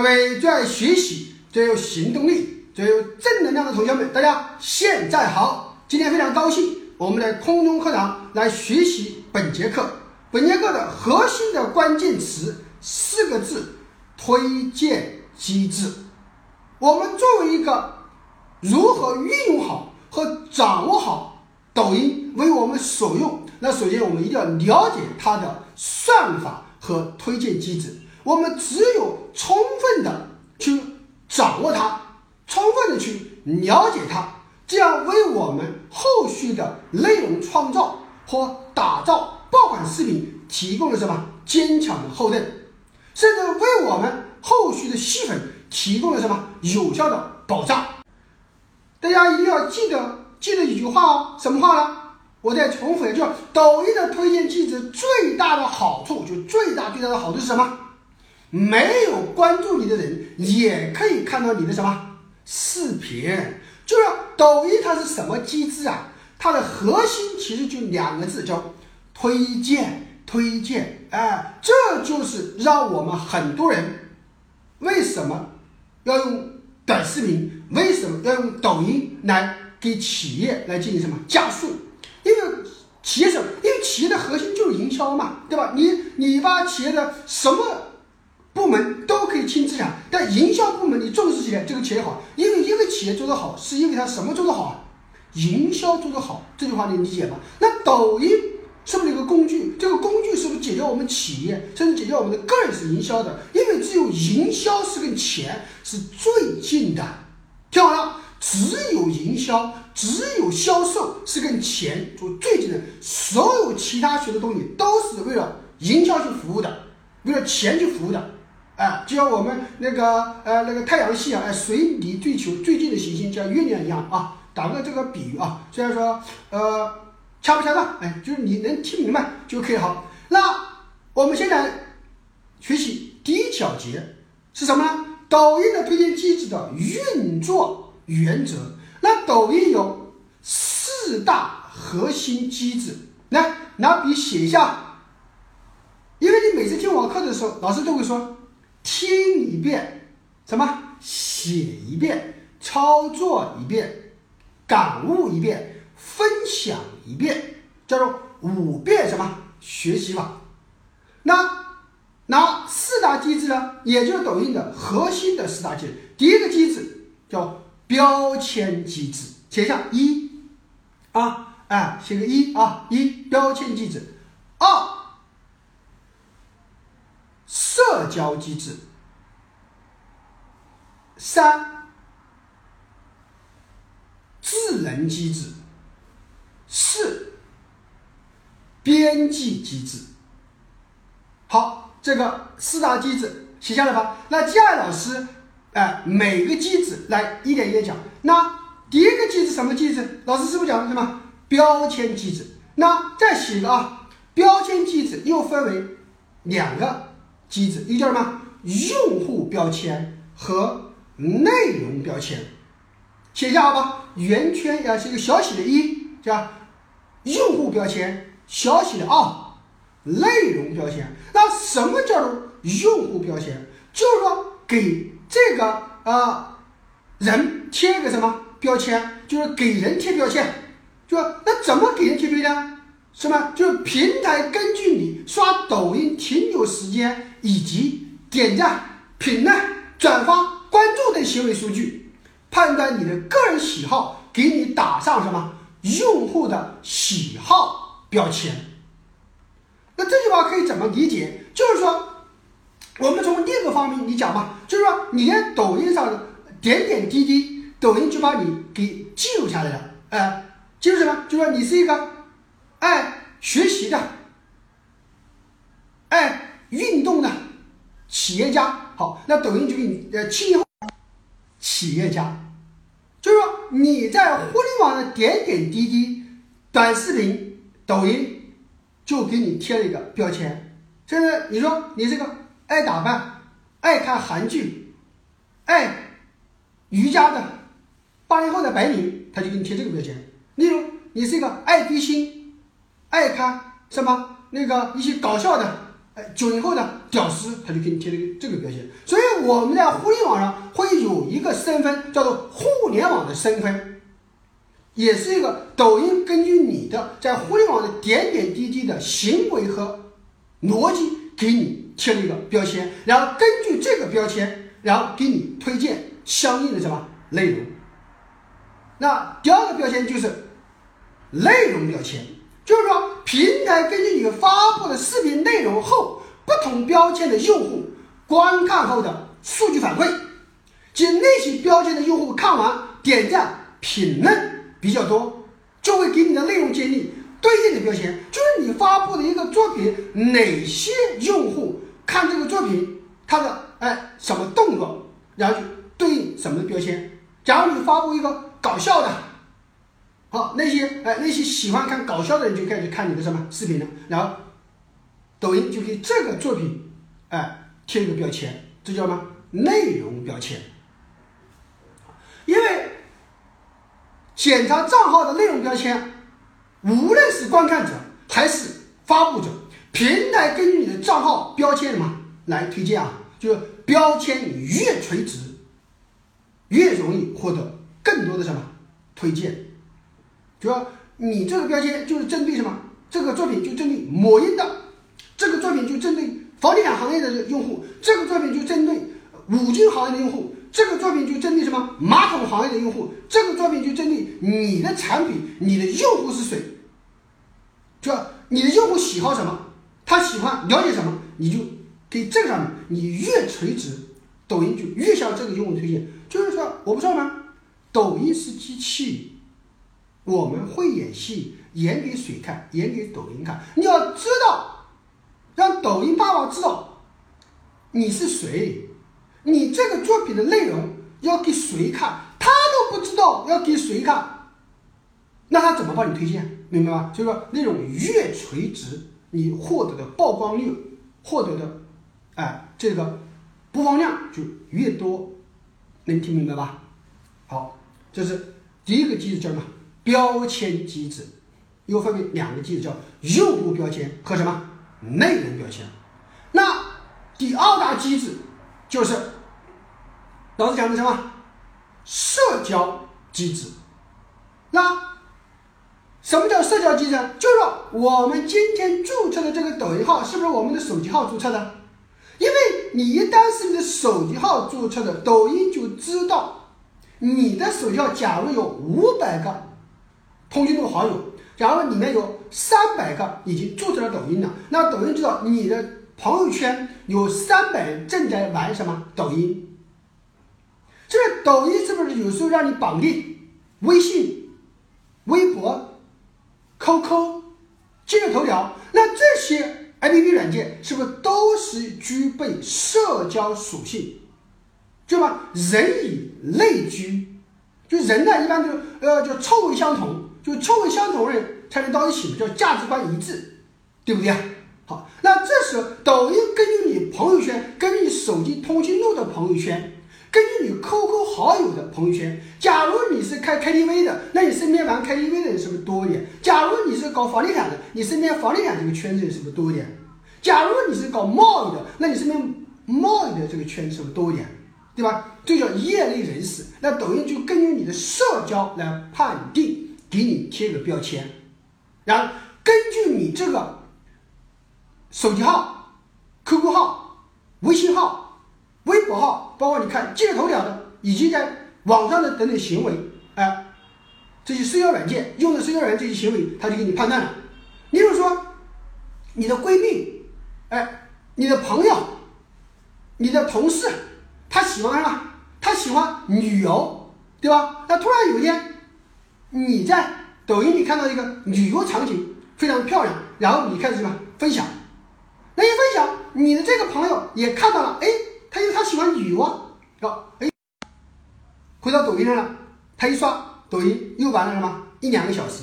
各位最爱学习、最有行动力、最有正能量的同学们，大家现在好！今天非常高兴，我们在空中课堂来学习本节课。本节课的核心的关键词四个字：推荐机制。我们作为一个如何运用好和掌握好抖音为我们所用，那首先我们一定要了解它的算法和推荐机制。我们只有充分的去掌握它，充分的去了解它，这样为我们后续的内容创造和打造爆款视频提供了什么坚强的后盾，甚至为我们后续的吸粉提供了什么有效的保障。大家一定要记得记得一句话哦，什么话呢？我再重复一下，就是抖音的推荐机制最大的好处，就最大最大的好处是什么？没有关注你的人也可以看到你的什么视频？就是抖音它是什么机制啊？它的核心其实就两个字，叫推荐，推荐。哎，这就是让我们很多人为什么要用短视频，为什么要用抖音来给企业来进行什么加速？因为企业什么？因为企业的核心就是营销嘛，对吧？你你把企业的什么？部门都可以轻资产，但营销部门你重视起来，这个企业好。因为一个企业做得好，是因为它什么做得好啊？营销做得好。这句话你理解吗？那抖音是不是一个工具？这个工具是不是解决我们企业，甚至解决我们的个人是营销的？因为只有营销是跟钱是最近的。听好了，只有营销，只有销售是跟钱做最近的。所有其他学的东西都是为了营销去服务的，为了钱去服务的。哎，就像我们那个呃那个太阳系啊，哎，随离地球最近的行星叫月亮一样啊。打个这个比喻啊，虽然说呃恰不恰当，哎，就是你能听明白就可以好。那我们现在学习第一小节是什么呢？抖音的推荐机制的运作原则。那抖音有四大核心机制，来拿笔写一下，因为你每次听我课的时候，老师都会说。听一遍，什么？写一遍，操作一遍，感悟一遍，分享一遍，叫做五遍什么学习法？那那四大机制呢？也就是抖音的核心的四大机制。第一个机制叫标签机制，写下一啊，哎，写个一啊，一标签机制。二社交机制，三智能机制，四边际机制。好，这个四大机制写下来吧。那接下来老师，哎，每个机制来一点一点讲。那第一个机制什么机制？老师是不是讲什么标签机制？那再写一个啊，标签机制又分为两个。机制，一叫什么？用户标签和内容标签，写一下好吧。圆圈要是一个小写的“一”，叫用户标签，小写的“二”，内容标签。那什么叫做用户标签？就是说给这个啊人贴一个什么标签？就是给人贴标签，就那怎么给人贴标签？是吧？就是平台根据你刷抖音停留时间以及点赞、评论、转发、关注等行为数据，判断你的个人喜好，给你打上什么用户的喜好标签。那这句话可以怎么理解？就是说，我们从另一个方面你讲吧，就是说，你在抖音上点点滴滴，抖音就把你给记录下来了。哎，记录什么？就说你是一个。爱学习的，爱运动的企业家，好，那抖音就给你呃七零后企业家，就是说你在互联网的点点滴滴，短视频、抖音就给你贴了一个标签。就是你说你这个爱打扮、爱看韩剧、爱瑜伽的八零后的白领，他就给你贴这个标签。例如你是一个爱追星。爱看什么那个一些搞笑的哎，九零后的屌丝，他就给你贴了个这个标签。所以我们在互联网上会有一个身份，叫做互联网的身份，也是一个抖音根据你的在互联网的点点滴滴的行为和逻辑，给你贴了一个标签，然后根据这个标签，然后给你推荐相应的什么内容。那第二个标签就是内容标签。就是说，平台根据你发布的视频内后，不同标签的用户观看后的数据反馈，即那些标签的用户看完点赞、评论比较多，就会给你的内容建立对应的标签。就是你发布的一个作品，哪些用户看这个作品，他的哎什么动作，然后就对应什么标签。假如你发布一个搞笑的。好，那些哎，那些喜欢看搞笑的人就开始看你的什么视频了，然后抖音就给这个作品哎贴一个标签，这叫什么内容标签？因为检查账号的内容标签，无论是观看者还是发布者，平台根据你的账号标签什么来推荐啊？就是标签越垂直，越容易获得更多的什么推荐。主要你这个标签就是针对什么？这个作品就针对某音的，这个作品就针对房地产行业的用户，这个作品就针对五金行业的用户，这个作品就针对什么马桶行业的用户，这个作品就针对你的产品，你的用户是谁？就你的用户喜好什么？他喜欢了解什么？你就给这个上面，你越垂直，抖音就越向这个用户推荐。就是说，我不知道吗？抖音是机器。我们会演戏，演给谁看？演给抖音看。你要知道，抖音爸爸知道你是谁，你这个作品的内容要给谁看，他都不知道要给谁看，那他怎么帮你推荐？明白吗？就是说，内容越垂直，你获得的曝光率、获得的哎这个播放量就越多，能听明白吧？好，这是第一个机制，叫什么？标签机制又分为两个机制，叫用户标签和什么内容标签。那第二大机制就是老师讲的什么社交机制。那什么叫社交机制？就是说我们今天注册的这个抖音号是不是我们的手机号注册的？因为你一旦是你的手机号注册的，抖音就知道你的手机号，假如有五百个。通讯录好友，假如里面有三百个已经注册了抖音了，那抖音知道你的朋友圈有三百人正在玩什么抖音。这个抖音是不是有时候让你绑定微信、微博、QQ、今日头条？那这些 APP 软件是不是都是具备社交属性？对吧？人以类聚，就人呢一般就呃就臭味相同。就臭味相同的才能到一起，叫价值观一致，对不对啊？好，那这时候抖音根据你朋友圈，根据你手机通讯录的朋友圈，根据你 QQ 好友的朋友圈，假如你是开 KTV 的，那你身边玩 KTV 的人是不是多一点？假如你是搞房地产的，你身边房地产这个圈子是不是多一点？假如你是搞贸易的，那你身边贸易的这个圈子是不是多一点？对吧？这叫业内人士。那抖音就根据你的社交来判定。给你贴个标签，然后根据你这个手机号、QQ 号、微信号、微博号，包括你看今日头条的，以及在网上的等等行为，哎，这些社交软件用的社交软件这些行为，他就给你判断了。例如说，你的闺蜜，哎，你的朋友，你的同事，他喜欢什么？他喜欢旅游，对吧？那突然有一天。你在抖音里看到一个旅游场景非常漂亮，然后你开始什么分享？那一分享，你的这个朋友也看到了，哎，他因为他喜欢旅游啊，好，哎，回到抖音上了，他一刷抖音又玩了什么一两个小时，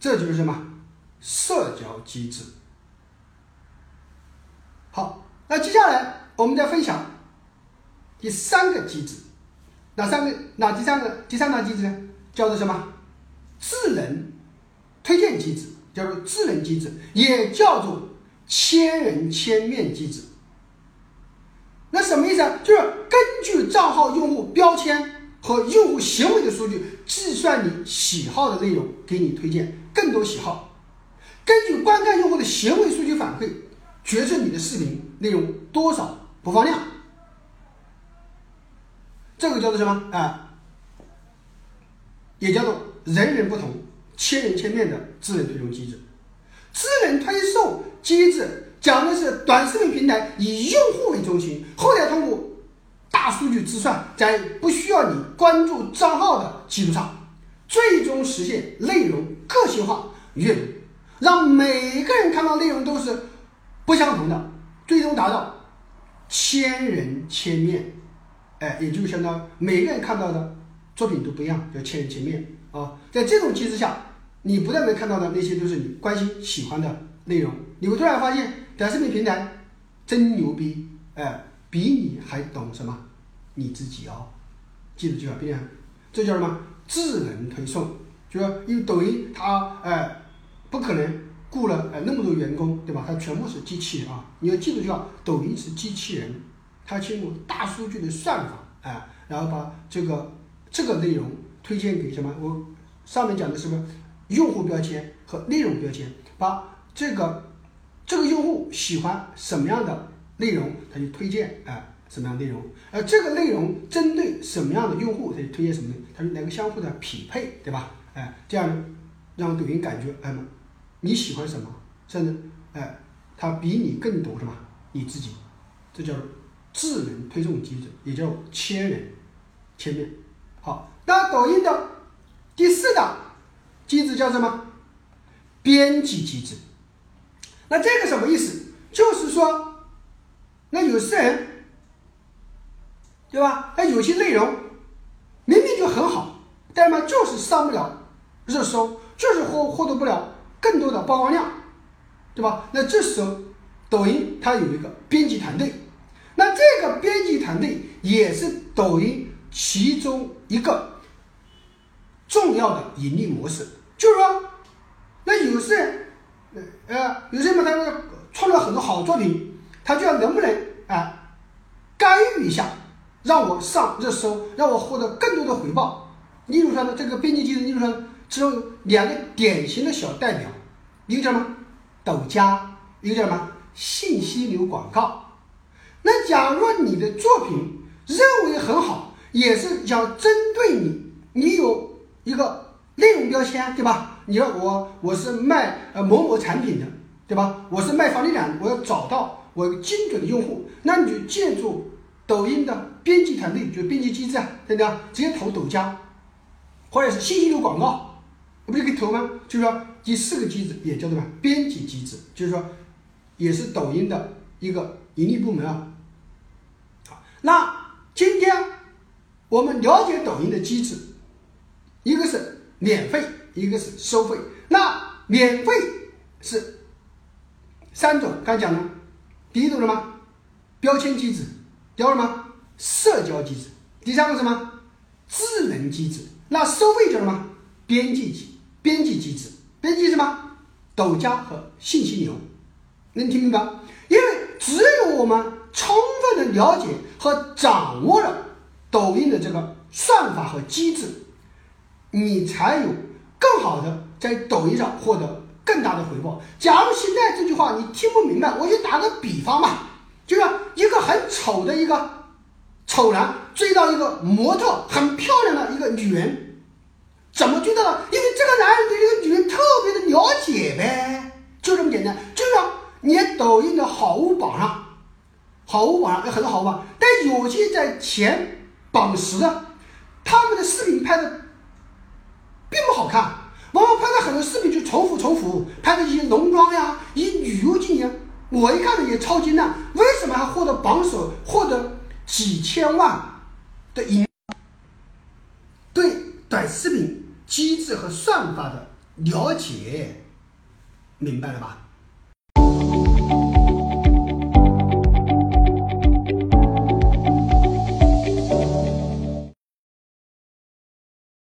这就是什么社交机制。好，那接下来我们再分享第三个机制，哪三个？哪第三个？第三大机制呢？叫做什么？智能推荐机制叫做智能机制，也叫做千人千面机制。那什么意思啊？就是根据账号用户标签和用户行为的数据，计算你喜好的内容，给你推荐更多喜好。根据观看用户的行为数据反馈，决策你的视频内容多少播放量。这个叫做什么啊？也叫做人人不同、千人千面的智能推送机制。智能推送机制讲的是短视频平台以用户为中心，后台通过大数据计算，在不需要你关注账号的基础上，最终实现内容个性化阅读，让每个人看到内容都是不相同的，最终达到千人千面。哎，也就相当于每个人看到的作品都不一样，叫千人千面啊。在这种机制下，你不但能看到的那些都是你关心、喜欢的内容，你会突然发现短视频平台真牛逼，哎，比你还懂什么你自己哦。记住句话，别样，这叫什么？智能推送，就说因为抖音它哎不可能雇了哎那么多员工，对吧？它全部是机器人啊。你要记住就要，抖音是机器人。它经过大数据的算法，哎，然后把这个这个内容推荐给什么？我上面讲的什么用户标签和内容标签，把这个这个用户喜欢什么样的内容，他就推荐哎什么样内容，而这个内容针对什么样的用户，他就推荐什么，它是两个相互的匹配，对吧？哎，这样让抖音感觉哎你喜欢什么，甚至哎他比你更懂什么你自己，这叫。智能推送机制也叫千人千面。好，那抖音的第四档机制叫什么？编辑机制。那这个什么意思？就是说，那有些人，对吧？那有些内容明明就很好，但嘛就是上不了热搜，就是获获得不了更多的曝光量，对吧？那这时候抖音它有一个编辑团队。那这个编辑团队也是抖音其中一个重要的盈利模式，就是说，那有些，呃，有些人嘛，他创造很多好作品，他就要能不能啊干预一下，让我上热搜，让我获得更多的回报。例如说呢，这个编辑机制，例如说，其中有两个典型的小代表，一个叫什么抖加，一个叫什么信息流广告。那假如你的作品认为很好，也是想针对你，你有一个内容标签，对吧？你说我我是卖呃某某产品的，对吧？我是卖房地产，我要找到我精准的用户，那你就借助抖音的编辑团队，就是编辑机制啊，对不对？直接投抖加，或者是信息流广告，我不就可以投吗？就是说第四个机制也叫做什么？编辑机制，就是说也是抖音的一个盈利部门啊。好那今天我们了解抖音的机制，一个是免费，一个是收费。那免费是三种，刚讲了，第一种什么？标签机制，第二什么？社交机制，第三个什么？智能机制。那收费叫什么？编辑机，编辑机制，编辑什么？抖加和信息流，能听明白？因为只有我们。充分的了解和掌握了抖音的这个算法和机制，你才有更好的在抖音上获得更大的回报。假如现在这句话你听不明白，我就打个比方嘛，就是一个很丑的一个丑男追到一个模特很漂亮的一个女人，怎么追到的？因为这个男人对这个女人特别的了解呗，就这么简单。就是你抖音的好物榜上。好物榜上有很多好物榜，但有些在前榜十的，他们的视频拍的并不好看，往往拍的很多视频就重复重复，拍的一些农庄呀，以旅游进行，我一看也超级烂，为什么还获得榜首，获得几千万的盈？对短视频机制和算法的了解，明白了吧？